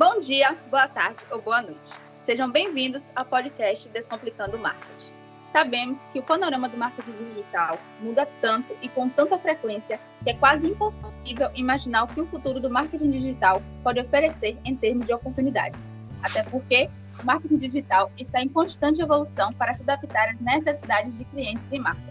Bom dia, boa tarde ou boa noite. Sejam bem-vindos ao podcast Descomplicando o Marketing. Sabemos que o panorama do marketing digital muda tanto e com tanta frequência que é quase impossível imaginar o que o futuro do marketing digital pode oferecer em termos de oportunidades. Até porque o marketing digital está em constante evolução para se adaptar às necessidades de clientes e marcas.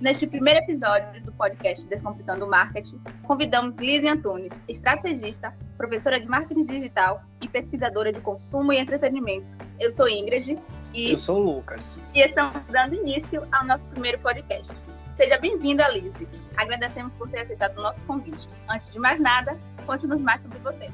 Neste primeiro episódio do podcast Descomplicando o Marketing, convidamos Lizzie Antunes, estrategista, professora de marketing digital e pesquisadora de consumo e entretenimento. Eu sou Ingrid e eu sou o Lucas. E estamos dando início ao nosso primeiro podcast. Seja bem-vinda, Lizzie. Agradecemos por ter aceitado o nosso convite. Antes de mais nada, conte-nos mais sobre você.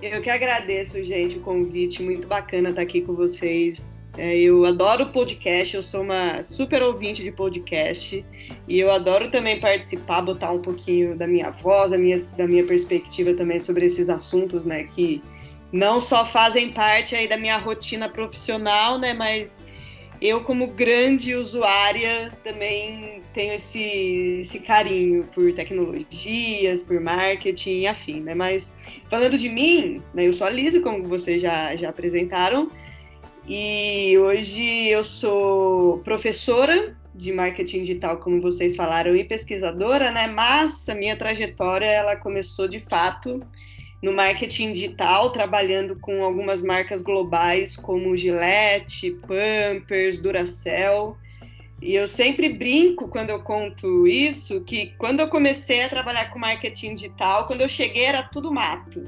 Eu que agradeço, gente, o convite. Muito bacana estar aqui com vocês. É, eu adoro podcast, eu sou uma super ouvinte de podcast. E eu adoro também participar, botar um pouquinho da minha voz, da minha, da minha perspectiva também sobre esses assuntos, né, que não só fazem parte aí da minha rotina profissional, né, mas eu como grande usuária também tenho esse, esse carinho por tecnologias, por marketing afim, né, mas falando de mim, né, eu sou a Lisa, como vocês já, já apresentaram, e hoje eu sou professora de marketing digital, como vocês falaram, e pesquisadora, né? Mas a minha trajetória ela começou de fato no marketing digital, trabalhando com algumas marcas globais como Gillette, Pampers, Duracell. E eu sempre brinco quando eu conto isso, que quando eu comecei a trabalhar com marketing digital, quando eu cheguei era tudo mato.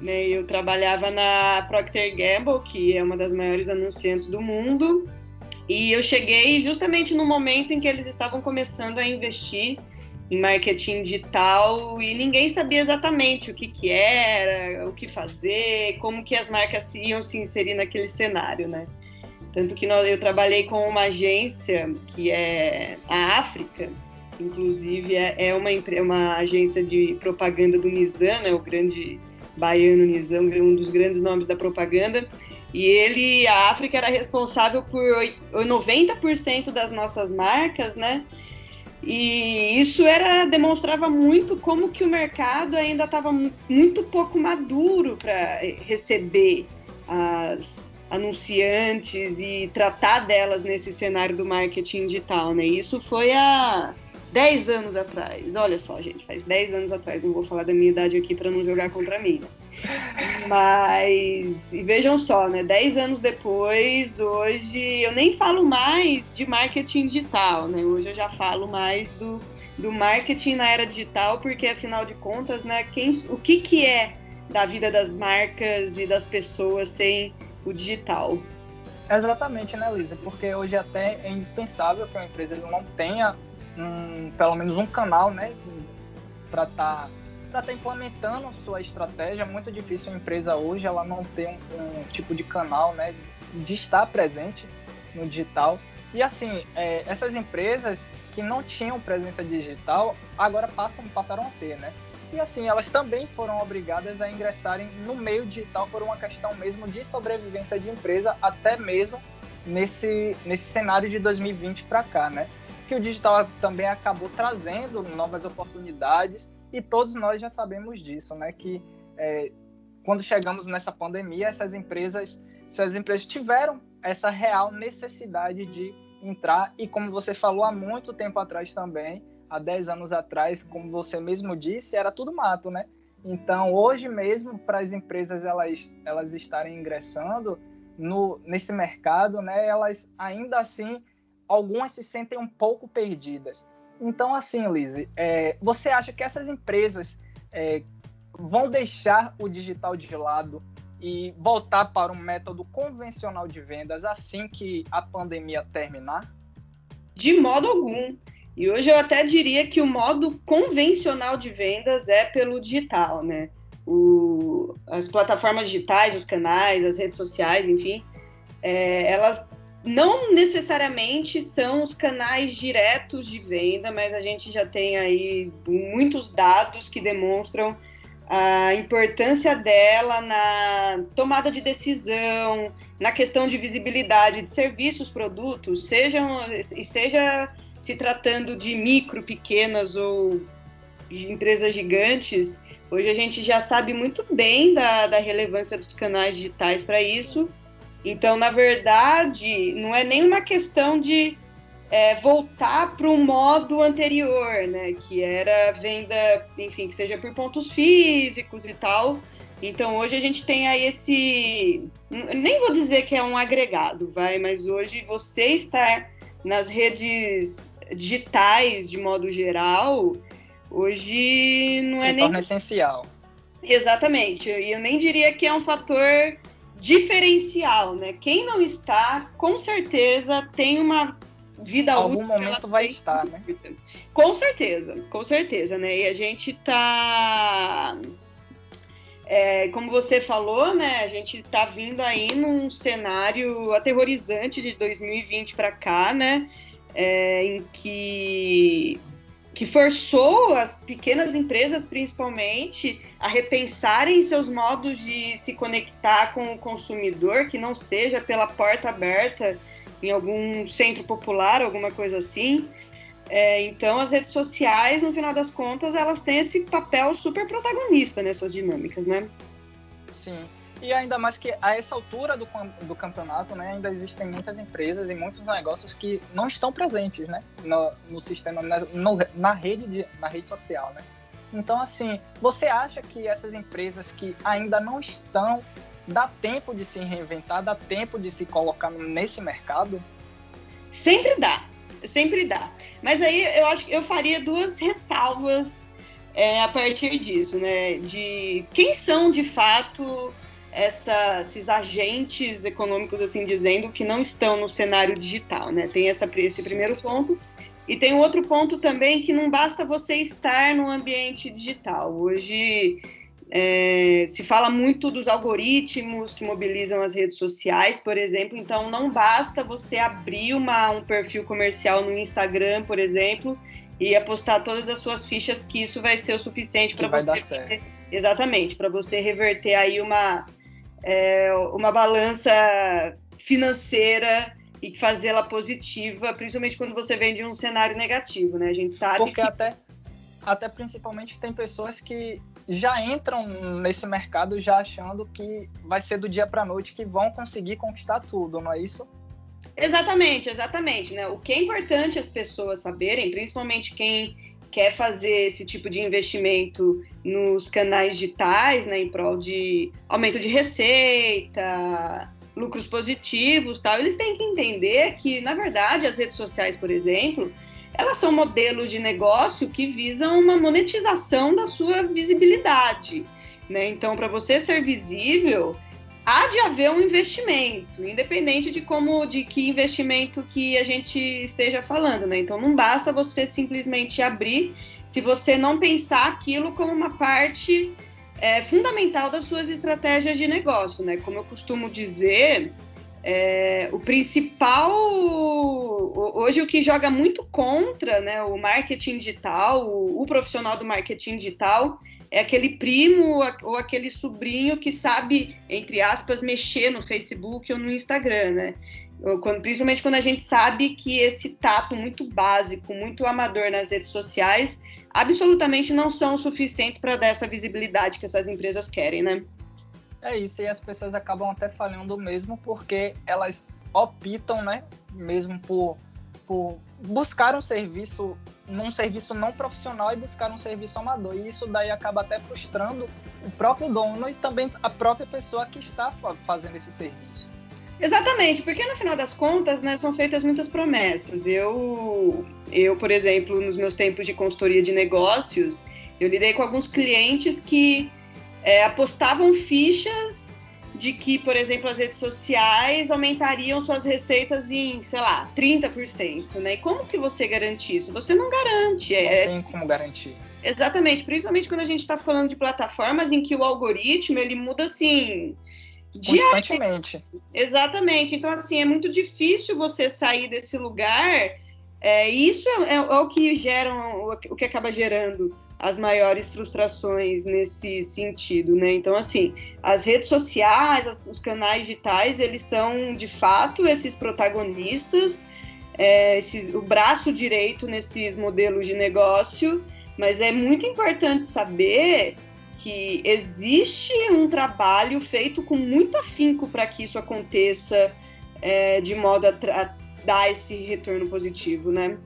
Né? Eu trabalhava na Procter Gamble, que é uma das maiores anunciantes do mundo, e eu cheguei justamente no momento em que eles estavam começando a investir em marketing digital e ninguém sabia exatamente o que, que era, o que fazer, como que as marcas iam se inserir naquele cenário, né? Tanto que eu trabalhei com uma agência que é a África, inclusive é, é uma, uma agência de propaganda do Nizam, né, o grande baiano Nizam, um dos grandes nomes da propaganda. E ele, a África era responsável por 90% das nossas marcas, né? E isso era demonstrava muito como que o mercado ainda estava muito pouco maduro para receber as anunciantes e tratar delas nesse cenário do marketing digital, né? Isso foi há 10 anos atrás. Olha só, gente, faz 10 anos atrás. Não vou falar da minha idade aqui para não jogar contra mim. Mas, e vejam só, né? 10 anos depois, hoje eu nem falo mais de marketing digital, né? Hoje eu já falo mais do, do marketing na era digital, porque afinal de contas, né, quem, o que, que é da vida das marcas e das pessoas sem o digital? Exatamente, né, Lisa? Porque hoje até é indispensável que uma empresa não tenha um, pelo menos um canal, né, para estar tá, tá implementando sua estratégia. É muito difícil a empresa hoje ela não ter um, um tipo de canal, né, de estar presente no digital. E assim, é, essas empresas que não tinham presença digital agora passam, passaram a ter, né? E assim, elas também foram obrigadas a ingressarem no meio digital por uma questão mesmo de sobrevivência de empresa, até mesmo nesse, nesse cenário de 2020 para cá, né? Que o digital também acabou trazendo novas oportunidades e todos nós já sabemos disso, né? Que é, quando chegamos nessa pandemia, essas empresas, essas empresas tiveram essa real necessidade de entrar e como você falou há muito tempo atrás também, há 10 anos atrás, como você mesmo disse, era tudo mato, né? Então, hoje mesmo, para as empresas elas, elas estarem ingressando no, nesse mercado, né, elas ainda assim algumas se sentem um pouco perdidas. Então, assim, Lise, é, você acha que essas empresas é, vão deixar o digital de lado e voltar para um método convencional de vendas assim que a pandemia terminar? De modo algum. E hoje eu até diria que o modo convencional de vendas é pelo digital, né? O, as plataformas digitais, os canais, as redes sociais, enfim, é, elas não necessariamente são os canais diretos de venda, mas a gente já tem aí muitos dados que demonstram a importância dela na tomada de decisão, na questão de visibilidade de serviços, produtos, sejam e seja se tratando de micro, pequenas ou empresas gigantes, hoje a gente já sabe muito bem da, da relevância dos canais digitais para isso. Então, na verdade, não é nenhuma questão de é, voltar para o modo anterior, né? Que era venda, enfim, que seja por pontos físicos e tal. Então hoje a gente tem aí esse. Nem vou dizer que é um agregado, vai, mas hoje você estar nas redes digitais de modo geral, hoje não Se é nem. essencial. Exatamente. E eu nem diria que é um fator diferencial, né? Quem não está, com certeza tem uma vida Algum útil. Algum momento vai estar, né? Com certeza, com certeza, né? E a gente tá. É, como você falou, né? A gente tá vindo aí num cenário aterrorizante de 2020 para cá, né? É, em que que forçou as pequenas empresas, principalmente, a repensarem seus modos de se conectar com o consumidor, que não seja pela porta aberta em algum centro popular, alguma coisa assim. É, então, as redes sociais, no final das contas, elas têm esse papel super protagonista nessas dinâmicas, né? Sim. E ainda mais que a essa altura do, do campeonato, né, ainda existem muitas empresas e muitos negócios que não estão presentes, né, no, no sistema, na, no, na rede de, na rede social, né. Então, assim, você acha que essas empresas que ainda não estão dá tempo de se reinventar, dá tempo de se colocar nesse mercado? Sempre dá, sempre dá. Mas aí eu acho que eu faria duas ressalvas é, a partir disso, né? De quem são de fato essa, esses agentes econômicos, assim dizendo, que não estão no cenário digital, né? Tem essa, esse primeiro ponto. E tem outro ponto também que não basta você estar no ambiente digital. Hoje é, se fala muito dos algoritmos que mobilizam as redes sociais, por exemplo, então não basta você abrir uma, um perfil comercial no Instagram, por exemplo, e apostar todas as suas fichas que isso vai ser o suficiente para você. Exatamente, para você reverter aí uma, é, uma balança financeira e fazê-la positiva, principalmente quando você vem de um cenário negativo, né? A gente sabe Porque que... até, até principalmente tem pessoas que já entram nesse mercado já achando que vai ser do dia para noite que vão conseguir conquistar tudo, não é isso? Exatamente, exatamente, né? O que é importante as pessoas saberem, principalmente quem quer fazer esse tipo de investimento nos canais digitais, né, em prol de aumento de receita, lucros positivos, tal, eles têm que entender que, na verdade, as redes sociais, por exemplo, elas são modelos de negócio que visam uma monetização da sua visibilidade. Né? Então, para você ser visível, há de haver um investimento, independente de como, de que investimento que a gente esteja falando, né? Então, não basta você simplesmente abrir se você não pensar aquilo como uma parte é, fundamental das suas estratégias de negócio, né? Como eu costumo dizer, é, o principal, hoje o que joga muito contra né, o marketing digital, o, o, profissional do marketing digital, é aquele primo ou aquele sobrinho que sabe, entre aspas, mexer no Facebook ou no Instagram, né? Quando, principalmente quando a gente sabe que esse tato muito básico, muito amador nas redes sociais, absolutamente não são suficientes para dar essa visibilidade que essas empresas querem, né? É isso, e as pessoas acabam até falhando mesmo porque elas optam, né, mesmo por, por buscar um serviço, num serviço não profissional e buscar um serviço amador. E isso daí acaba até frustrando o próprio dono e também a própria pessoa que está fazendo esse serviço. Exatamente, porque no final das contas, né, são feitas muitas promessas. Eu, eu, por exemplo, nos meus tempos de consultoria de negócios, eu lidei com alguns clientes que é, apostavam fichas de que, por exemplo, as redes sociais aumentariam suas receitas em, sei lá, 30%, né? E como que você garante isso? Você não garante. É, não tem como garantir. Exatamente, principalmente quando a gente está falando de plataformas em que o algoritmo ele muda assim constantemente. Exatamente. Então assim é muito difícil você sair desse lugar é, isso é, é, é, o que gera, o que acaba gerando as maiores frustrações nesse sentido, né? Então, assim, as redes sociais, as, os canais digitais, eles são de fato esses protagonistas, é, esses, o braço direito nesses modelos de negócio, mas é muito importante saber que existe um trabalho feito com muito afinco para que isso aconteça é, de modo a, dar esse retorno positivo, né?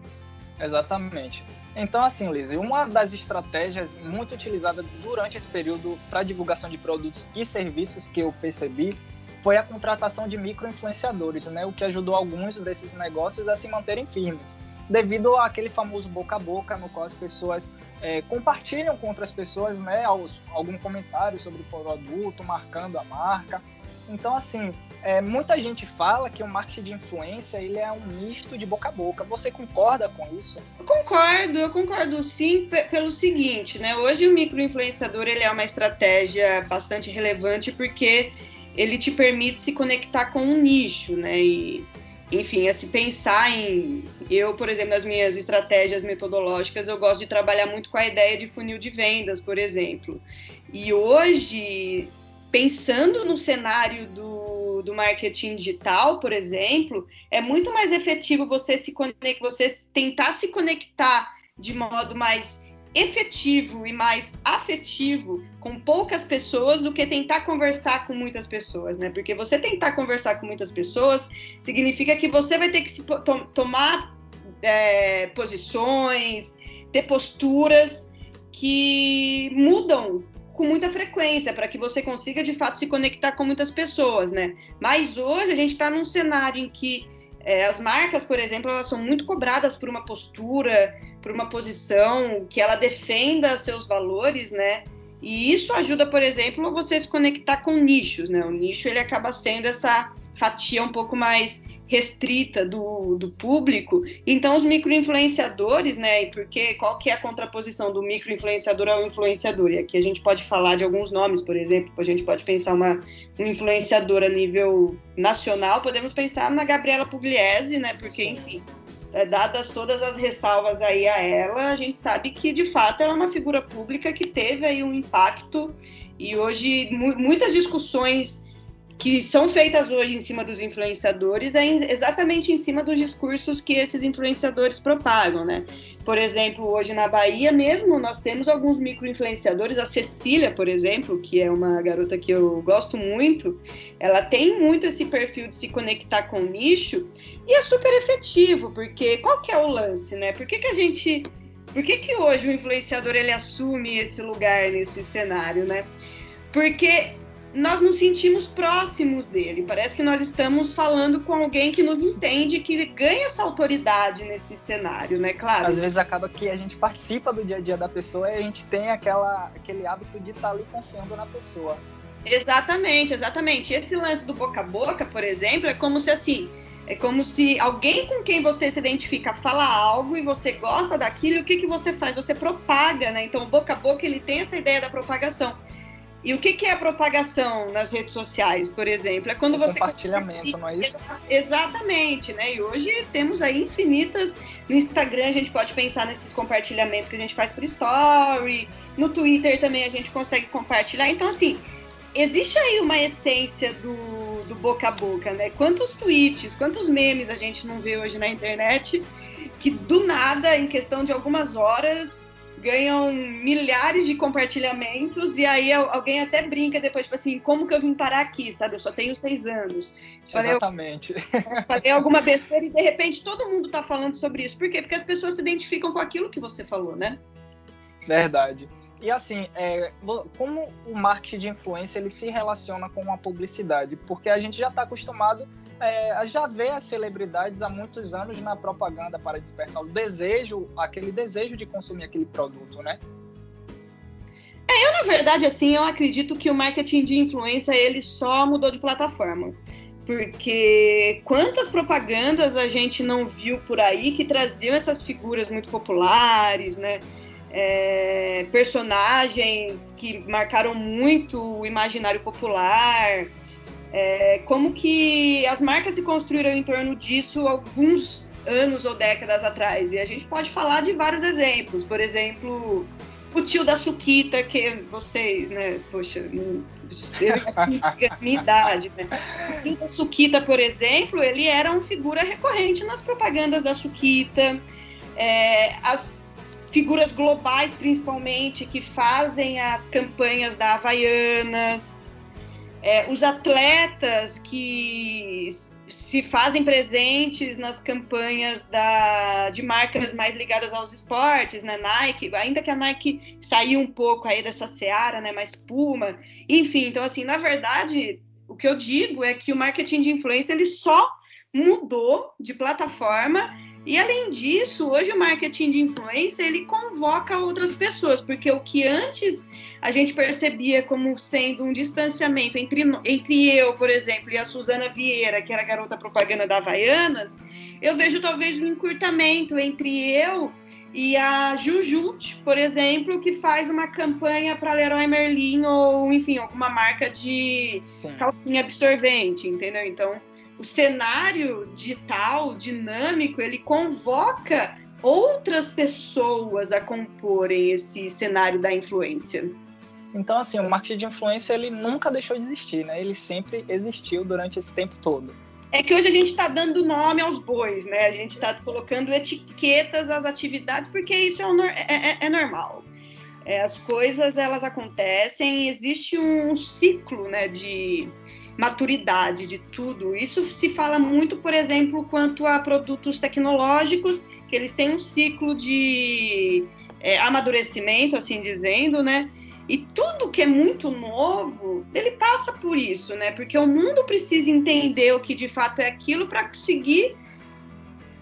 Exatamente. Então, assim, Liz, uma das estratégias muito utilizadas durante esse período para divulgação de produtos e serviços que eu percebi foi a contratação de micro-influenciadores, né? O que ajudou alguns desses negócios a se manterem firmes devido àquele famoso boca a boca, no qual as pessoas é, compartilham com outras pessoas né, algum comentário sobre o produto, marcando a marca. Então, assim, é, muita gente fala que o marketing de influência ele é um misto de boca a boca. Você concorda com isso? Eu concordo, eu concordo sim pelo seguinte, né? Hoje o microinfluenciador ele é uma estratégia bastante relevante porque ele te permite se conectar com um nicho, né? E enfim, a se pensar em. Eu, por exemplo, nas minhas estratégias metodológicas, eu gosto de trabalhar muito com a ideia de funil de vendas, por exemplo. E hoje, pensando no cenário do, do marketing digital, por exemplo, é muito mais efetivo você se conectar, você tentar se conectar de modo mais efetivo e mais afetivo com poucas pessoas do que tentar conversar com muitas pessoas, né? Porque você tentar conversar com muitas pessoas significa que você vai ter que se, to, tomar é, posições, ter posturas que mudam com muita frequência para que você consiga de fato se conectar com muitas pessoas, né? Mas hoje a gente está num cenário em que é, as marcas, por exemplo, elas são muito cobradas por uma postura, por uma posição que ela defenda seus valores, né? E isso ajuda, por exemplo, você se conectar com nichos, né? O nicho ele acaba sendo essa fatia um pouco mais restrita do, do público. Então, os microinfluenciadores, né? Porque qual que é a contraposição do microinfluenciador ao influenciador? E aqui a gente pode falar de alguns nomes, por exemplo, a gente pode pensar uma um influenciador a nível nacional, podemos pensar na Gabriela Pugliese, né? Porque, enfim, é, dadas todas as ressalvas aí a ela, a gente sabe que de fato ela é uma figura pública que teve aí um impacto e hoje muitas discussões que são feitas hoje em cima dos influenciadores é exatamente em cima dos discursos que esses influenciadores propagam, né? Por exemplo, hoje na Bahia mesmo, nós temos alguns micro-influenciadores, a Cecília, por exemplo, que é uma garota que eu gosto muito, ela tem muito esse perfil de se conectar com o nicho e é super efetivo, porque qual que é o lance, né? Por que, que a gente... Por que, que hoje o influenciador ele assume esse lugar nesse cenário, né? Porque nós nos sentimos próximos dele. Parece que nós estamos falando com alguém que nos entende, que ganha essa autoridade nesse cenário, né? Claro. Às vezes acaba que a gente participa do dia a dia da pessoa e a gente tem aquela, aquele hábito de estar tá ali confiando na pessoa. Exatamente, exatamente. Esse lance do boca a boca, por exemplo, é como se assim. É como se alguém com quem você se identifica fala algo e você gosta daquilo, o que, que você faz? Você propaga, né? Então, boca a boca, ele tem essa ideia da propagação. E o que, que é a propagação nas redes sociais, por exemplo? É quando o você. Compartilhamento, não é isso? Exatamente, né? E hoje temos aí infinitas. No Instagram a gente pode pensar nesses compartilhamentos que a gente faz por story. No Twitter também a gente consegue compartilhar. Então, assim, existe aí uma essência do, do boca a boca, né? Quantos tweets, quantos memes a gente não vê hoje na internet que do nada, em questão de algumas horas, ganham milhares de compartilhamentos e aí alguém até brinca depois, tipo assim, como que eu vim parar aqui, sabe? Eu só tenho seis anos. Falei, Exatamente. Falei alguma besteira e de repente todo mundo tá falando sobre isso. Por quê? Porque as pessoas se identificam com aquilo que você falou, né? Verdade. E assim, é, como o marketing de influência ele se relaciona com a publicidade? Porque a gente já está acostumado é, já vê as celebridades há muitos anos na propaganda para despertar o desejo, aquele desejo de consumir aquele produto, né? É, eu na verdade assim, eu acredito que o marketing de influência ele só mudou de plataforma. Porque quantas propagandas a gente não viu por aí que traziam essas figuras muito populares, né? É, personagens que marcaram muito o imaginário popular, é, como que as marcas se construíram em torno disso alguns anos ou décadas atrás. E a gente pode falar de vários exemplos. Por exemplo, o tio da Suquita, que vocês, né? Poxa, não, eu, a minha idade, né? O tio da Suquita, por exemplo, ele era uma figura recorrente nas propagandas da Suquita. É, as figuras globais, principalmente, que fazem as campanhas da Havaianas, é, os atletas que se fazem presentes nas campanhas da, de marcas mais ligadas aos esportes, né? Nike, ainda que a Nike saiu um pouco aí dessa seara, né? Mais Puma, enfim. Então, assim, na verdade, o que eu digo é que o marketing de influência ele só mudou de plataforma e além disso, hoje o marketing de influência ele convoca outras pessoas, porque o que antes a gente percebia como sendo um distanciamento entre, entre eu, por exemplo, e a Suzana Vieira, que era garota propaganda da Havaianas, eu vejo talvez um encurtamento entre eu e a Jujut, por exemplo, que faz uma campanha para Leroy Merlin ou, enfim, alguma marca de Sim. calcinha absorvente, entendeu? Então, o cenário digital, dinâmico, ele convoca outras pessoas a comporem esse cenário da influência. Então, assim, o marketing de influência ele nunca deixou de existir, né? Ele sempre existiu durante esse tempo todo. É que hoje a gente está dando nome aos bois, né? A gente está colocando etiquetas às atividades porque isso é, é, é, é normal. É, as coisas elas acontecem, existe um ciclo, né, de maturidade de tudo. Isso se fala muito, por exemplo, quanto a produtos tecnológicos, que eles têm um ciclo de é, amadurecimento, assim dizendo, né? E tudo que é muito novo, ele passa por isso, né? Porque o mundo precisa entender o que de fato é aquilo para conseguir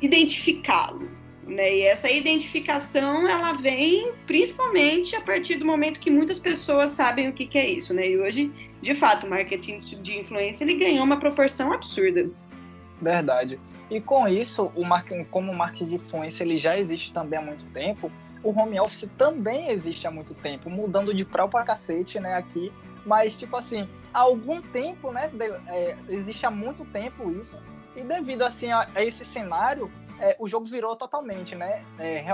identificá-lo. Né? E essa identificação ela vem principalmente a partir do momento que muitas pessoas sabem o que, que é isso, né? E hoje, de fato, o marketing de influência ele ganhou uma proporção absurda. Verdade. E com isso, o marketing, como o marketing de influência ele já existe também há muito tempo, o home office também existe há muito tempo, mudando de prau para cacete, né, aqui. Mas, tipo assim, há algum tempo, né, é, existe há muito tempo isso, e devido, assim, a esse cenário, é, o jogo virou totalmente, né? É,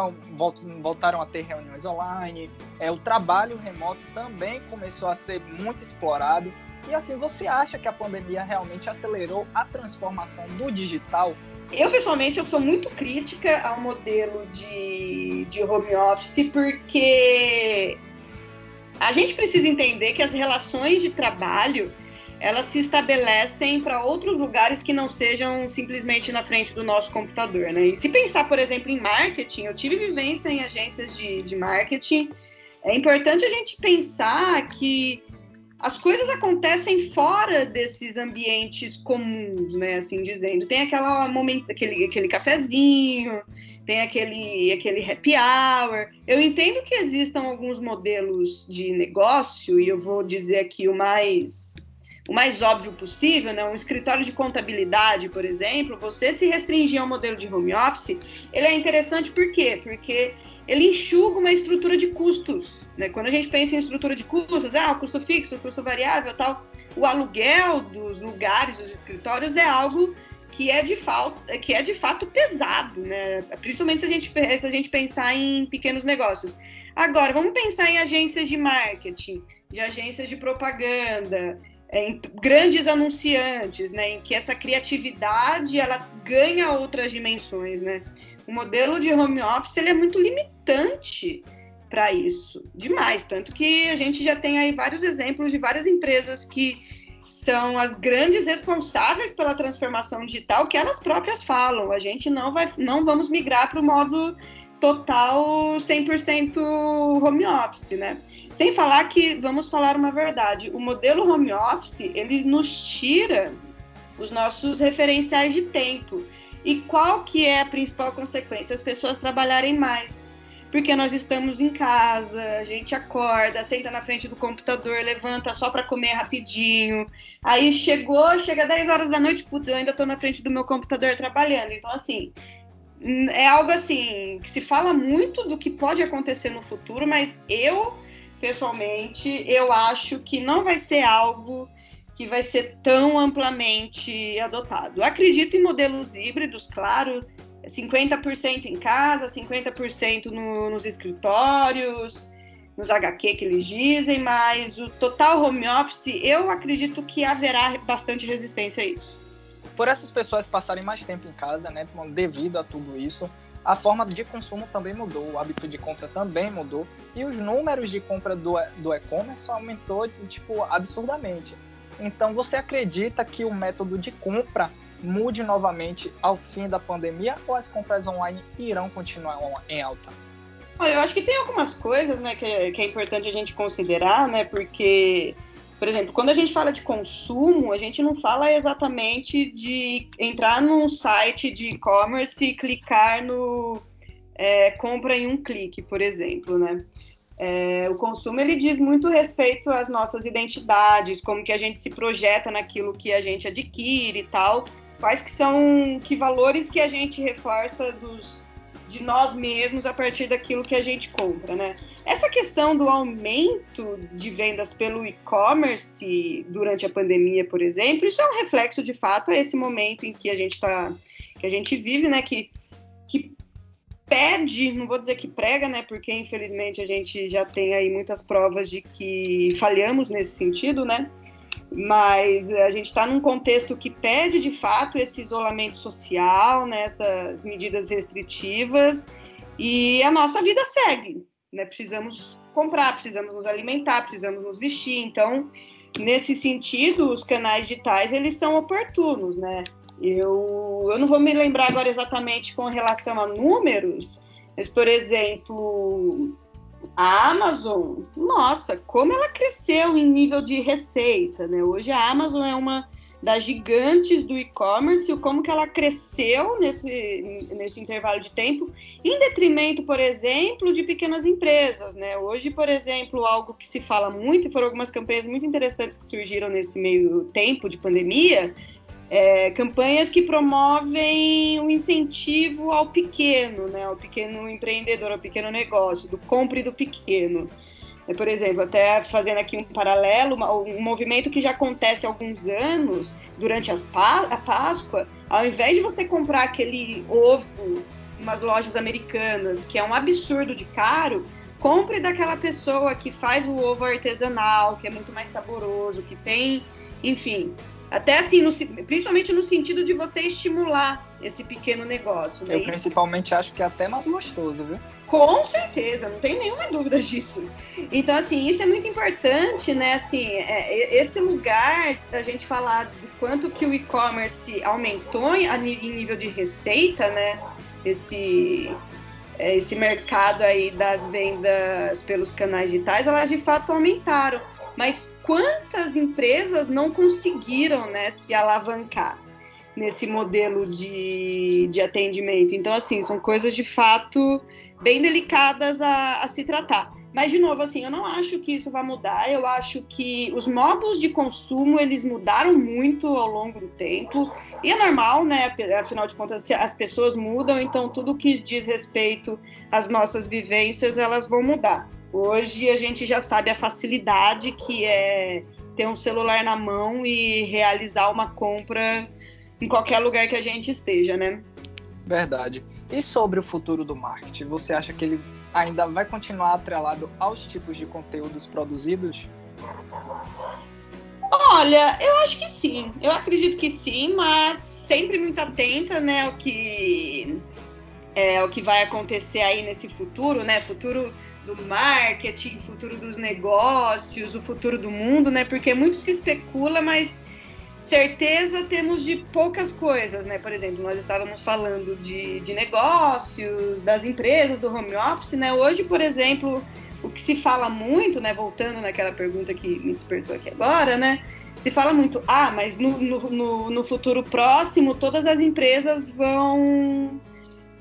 voltaram a ter reuniões online, é, o trabalho remoto também começou a ser muito explorado. E assim, você acha que a pandemia realmente acelerou a transformação do digital? Eu, pessoalmente, eu sou muito crítica ao modelo de, de home office, porque a gente precisa entender que as relações de trabalho elas se estabelecem para outros lugares que não sejam simplesmente na frente do nosso computador, né? E se pensar, por exemplo, em marketing, eu tive vivência em agências de, de marketing, é importante a gente pensar que as coisas acontecem fora desses ambientes comuns, né? Assim dizendo. Tem aquela momento, aquele, aquele cafezinho, tem aquele, aquele happy hour. Eu entendo que existam alguns modelos de negócio, e eu vou dizer aqui o mais o mais óbvio possível, né? um escritório de contabilidade, por exemplo, você se restringir ao modelo de home office, ele é interessante por quê? Porque ele enxuga uma estrutura de custos. Né? Quando a gente pensa em estrutura de custos, ah, o custo fixo, o custo variável tal, o aluguel dos lugares, dos escritórios é algo que é de, falta, que é de fato pesado, né? principalmente se a, gente, se a gente pensar em pequenos negócios. Agora, vamos pensar em agências de marketing, de agências de propaganda, em grandes anunciantes, né, em que essa criatividade ela ganha outras dimensões, né? O modelo de home office ele é muito limitante para isso, demais, tanto que a gente já tem aí vários exemplos de várias empresas que são as grandes responsáveis pela transformação digital que elas próprias falam. A gente não vai, não vamos migrar para o modo total 100% home office, né? Sem falar que, vamos falar uma verdade, o modelo home office, ele nos tira os nossos referenciais de tempo. E qual que é a principal consequência? As pessoas trabalharem mais. Porque nós estamos em casa, a gente acorda, senta na frente do computador, levanta só para comer rapidinho. Aí chegou, chega 10 horas da noite, putz, eu ainda estou na frente do meu computador trabalhando. Então, assim, é algo assim que se fala muito do que pode acontecer no futuro, mas eu pessoalmente, eu acho que não vai ser algo que vai ser tão amplamente adotado. acredito em modelos híbridos, claro, 50% em casa, 50% no, nos escritórios, nos HQ que eles dizem, mas o total home office, eu acredito que haverá bastante resistência a isso. Por essas pessoas passarem mais tempo em casa, né, devido a tudo isso, a forma de consumo também mudou, o hábito de compra também mudou e os números de compra do, do e-commerce aumentou tipo absurdamente. Então você acredita que o método de compra mude novamente ao fim da pandemia ou as compras online irão continuar em alta? Olha, eu acho que tem algumas coisas, né, que é, que é importante a gente considerar, né, porque por exemplo, quando a gente fala de consumo, a gente não fala exatamente de entrar num site de e-commerce e clicar no é, compra em um clique, por exemplo, né? É, o consumo ele diz muito respeito às nossas identidades, como que a gente se projeta naquilo que a gente adquire e tal, quais que são que valores que a gente reforça dos, de nós mesmos a partir daquilo que a gente compra, né? Essa questão do aumento de vendas pelo e-commerce durante a pandemia, por exemplo, isso é um reflexo de fato a esse momento em que a gente tá, que a gente vive, né? Que, que pede, não vou dizer que prega, né? Porque infelizmente a gente já tem aí muitas provas de que falhamos nesse sentido, né? Mas a gente está num contexto que pede de fato esse isolamento social, né, essas medidas restritivas, e a nossa vida segue. Né? Precisamos comprar, precisamos nos alimentar, precisamos nos vestir. Então, nesse sentido, os canais digitais eles são oportunos, né? Eu, eu não vou me lembrar agora exatamente com relação a números, mas, por exemplo, a Amazon, nossa, como ela cresceu em nível de receita, né? Hoje a Amazon é uma das gigantes do e-commerce, como que ela cresceu nesse, nesse intervalo de tempo, em detrimento, por exemplo, de pequenas empresas, né? Hoje, por exemplo, algo que se fala muito, e foram algumas campanhas muito interessantes que surgiram nesse meio tempo de pandemia, é, campanhas que promovem o um incentivo ao pequeno, né, ao pequeno empreendedor, ao pequeno negócio, do compre do pequeno. É, por exemplo, até fazendo aqui um paralelo, um movimento que já acontece há alguns anos, durante as, a Páscoa, ao invés de você comprar aquele ovo em umas lojas americanas, que é um absurdo de caro, compre daquela pessoa que faz o ovo artesanal, que é muito mais saboroso, que tem, enfim, até assim, no, principalmente no sentido de você estimular esse pequeno negócio. Né? Eu principalmente acho que é até mais gostoso, viu? Com certeza, não tem nenhuma dúvida disso. Então, assim, isso é muito importante, né? Assim, é, esse lugar da gente falar do quanto que o e-commerce aumentou em, em nível de receita, né? Esse, é, esse mercado aí das vendas pelos canais digitais, elas de fato aumentaram mas quantas empresas não conseguiram né, se alavancar nesse modelo de, de atendimento? Então, assim, são coisas de fato bem delicadas a, a se tratar. Mas, de novo, assim, eu não acho que isso vai mudar. Eu acho que os modos de consumo, eles mudaram muito ao longo do tempo. E é normal, né? Afinal de contas, as pessoas mudam, então tudo que diz respeito às nossas vivências, elas vão mudar. Hoje a gente já sabe a facilidade que é ter um celular na mão e realizar uma compra em qualquer lugar que a gente esteja, né? Verdade. E sobre o futuro do marketing, você acha que ele ainda vai continuar atrelado aos tipos de conteúdos produzidos? Olha, eu acho que sim. Eu acredito que sim, mas sempre muito atenta, né, ao que é o que vai acontecer aí nesse futuro, né? Futuro do marketing, futuro dos negócios, o futuro do mundo, né? Porque muito se especula, mas certeza temos de poucas coisas, né? Por exemplo, nós estávamos falando de, de negócios, das empresas, do home office, né? Hoje, por exemplo, o que se fala muito, né? Voltando naquela pergunta que me despertou aqui agora, né? Se fala muito, ah, mas no, no, no futuro próximo todas as empresas vão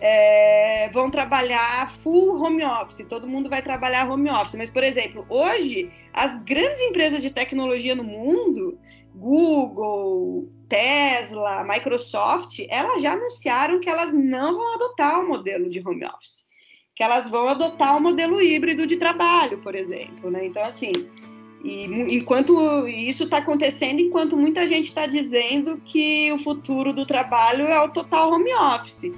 é, vão trabalhar full home office, todo mundo vai trabalhar home office. Mas, por exemplo, hoje, as grandes empresas de tecnologia no mundo, Google, Tesla, Microsoft, elas já anunciaram que elas não vão adotar o modelo de home office, que elas vão adotar o modelo híbrido de trabalho, por exemplo. Né? Então, assim, e enquanto isso está acontecendo, enquanto muita gente está dizendo que o futuro do trabalho é o total home office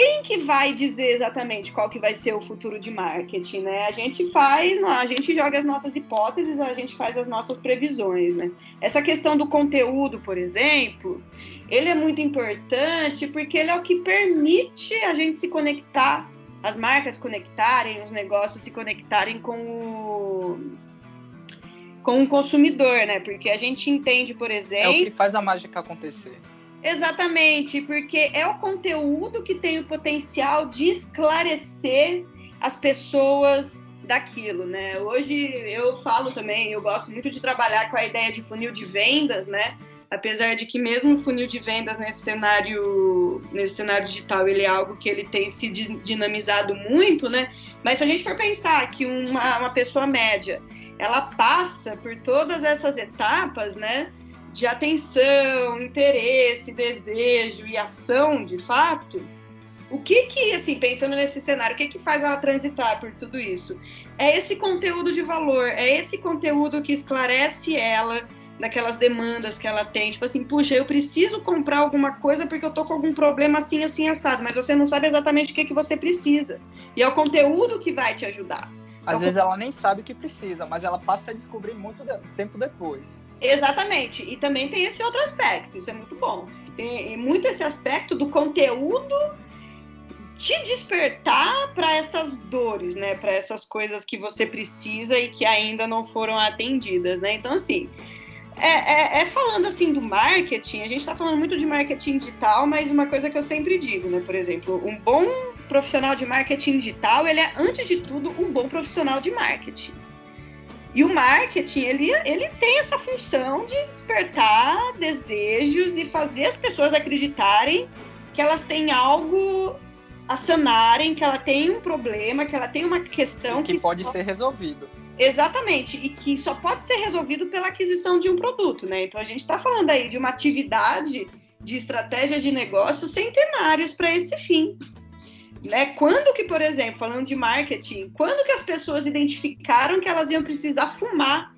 quem que vai dizer exatamente qual que vai ser o futuro de marketing, né? A gente faz, a gente joga as nossas hipóteses, a gente faz as nossas previsões, né? Essa questão do conteúdo, por exemplo, ele é muito importante porque ele é o que permite a gente se conectar, as marcas conectarem, os negócios se conectarem com o com o consumidor, né? Porque a gente entende, por exemplo. É o que faz a mágica acontecer. Exatamente, porque é o conteúdo que tem o potencial de esclarecer as pessoas daquilo, né? Hoje eu falo também, eu gosto muito de trabalhar com a ideia de funil de vendas, né? Apesar de que mesmo o funil de vendas nesse cenário, nesse cenário digital, ele é algo que ele tem se dinamizado muito, né? Mas se a gente for pensar que uma, uma pessoa média, ela passa por todas essas etapas, né? De atenção, interesse, desejo e ação, de fato, o que que, assim, pensando nesse cenário, o que que faz ela transitar por tudo isso? É esse conteúdo de valor, é esse conteúdo que esclarece ela naquelas demandas que ela tem, tipo assim, puxa, eu preciso comprar alguma coisa porque eu tô com algum problema assim, assim, assado, mas você não sabe exatamente o que que você precisa. E é o conteúdo que vai te ajudar. Às vezes ela nem sabe o que precisa, mas ela passa a descobrir muito tempo depois. Exatamente. E também tem esse outro aspecto, isso é muito bom. Tem muito esse aspecto do conteúdo te despertar para essas dores, né? Para essas coisas que você precisa e que ainda não foram atendidas, né? Então, assim, é, é, é falando assim do marketing, a gente está falando muito de marketing digital, mas uma coisa que eu sempre digo, né? Por exemplo, um bom profissional de marketing digital, ele é, antes de tudo, um bom profissional de marketing. E o marketing, ele, ele tem essa função de despertar desejos e fazer as pessoas acreditarem que elas têm algo a sanarem, que ela tem um problema, que ela tem uma questão que, que pode só... ser resolvido. Exatamente, e que só pode ser resolvido pela aquisição de um produto, né? Então a gente está falando aí de uma atividade de estratégia de negócio centenários para esse fim. Né? Quando que, por exemplo, falando de marketing, quando que as pessoas identificaram que elas iam precisar fumar?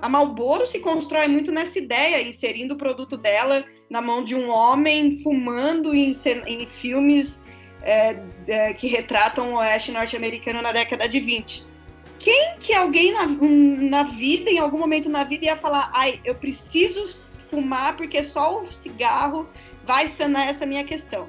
A Marlboro se constrói muito nessa ideia, inserindo o produto dela na mão de um homem fumando em, em filmes é, é, que retratam o oeste norte-americano na década de 20. Quem que alguém na, na vida, em algum momento na vida, ia falar, ai, eu preciso fumar porque só o cigarro vai sanar essa minha questão?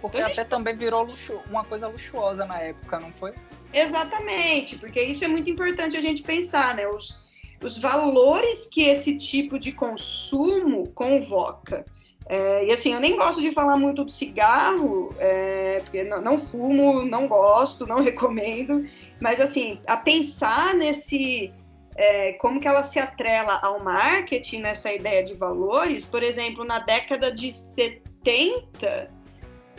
Porque então, até gente... também virou luxo... uma coisa luxuosa na época, não foi? Exatamente, porque isso é muito importante a gente pensar, né? Os, os valores que esse tipo de consumo convoca. É, e assim, eu nem gosto de falar muito do cigarro, é, porque não, não, fumo, não gosto, não recomendo, mas assim, a pensar nesse. É, como que ela se atrela ao marketing, nessa ideia de valores, por exemplo, na década de 70,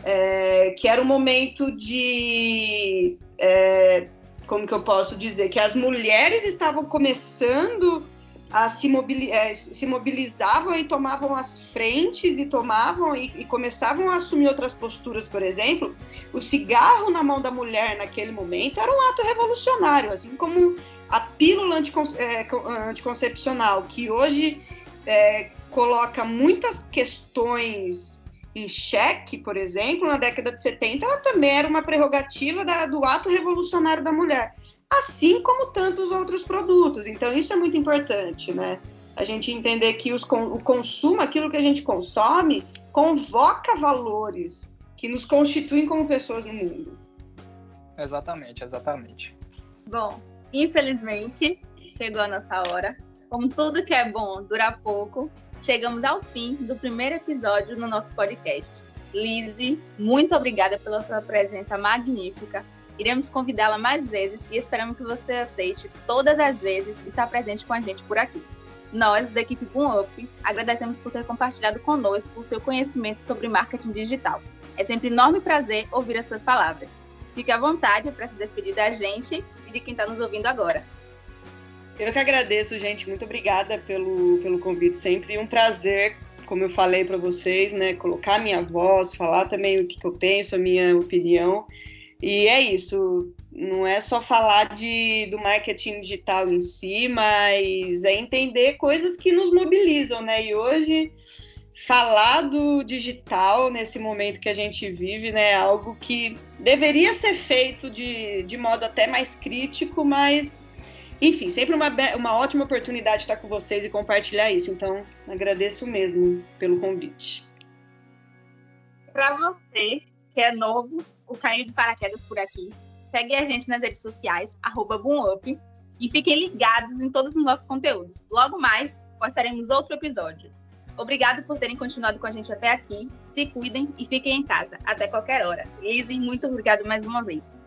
é, que era um momento de. É, como que eu posso dizer? Que as mulheres estavam começando a é, se mobilizavam e tomavam as frentes e tomavam e, e, começavam a assumir outras posturas, por exemplo, o cigarro na mão da mulher naquele momento era um ato revolucionário, assim como a pílula é, anticoncepcional, que hoje é, coloca muitas questões em xeque, por exemplo, na década de 70, ela também era uma prerrogativa da, do ato revolucionário da mulher, assim como tantos outros produtos. Então, isso é muito importante, né? A gente entender que os, o consumo, aquilo que a gente consome, convoca valores que nos constituem como pessoas no mundo. Exatamente, exatamente. Bom, infelizmente, chegou a nossa hora. Como tudo que é bom dura pouco, chegamos ao fim do primeiro episódio no nosso podcast. Lizzie, muito obrigada pela sua presença magnífica. Iremos convidá-la mais vezes e esperamos que você aceite todas as vezes estar presente com a gente por aqui. Nós, da equipe Boom Up, agradecemos por ter compartilhado conosco o seu conhecimento sobre marketing digital. É sempre enorme prazer ouvir as suas palavras. Fique à vontade para se despedir da gente e de quem está nos ouvindo agora. Eu que agradeço, gente. Muito obrigada pelo, pelo convite. Sempre um prazer, como eu falei para vocês, né? Colocar minha voz, falar também o que, que eu penso, a minha opinião. E é isso. Não é só falar de, do marketing digital em si, mas é entender coisas que nos mobilizam, né? E hoje falar do digital nesse momento que a gente vive, né, é algo que deveria ser feito de, de modo até mais crítico, mas enfim, sempre uma, uma ótima oportunidade estar com vocês e compartilhar isso. Então, agradeço mesmo pelo convite. Para você que é novo, o cair de paraquedas por aqui, segue a gente nas redes sociais, BoomUp, e fiquem ligados em todos os nossos conteúdos. Logo mais, postaremos outro episódio. Obrigado por terem continuado com a gente até aqui. Se cuidem e fiquem em casa até qualquer hora. Lizzie, muito obrigado mais uma vez.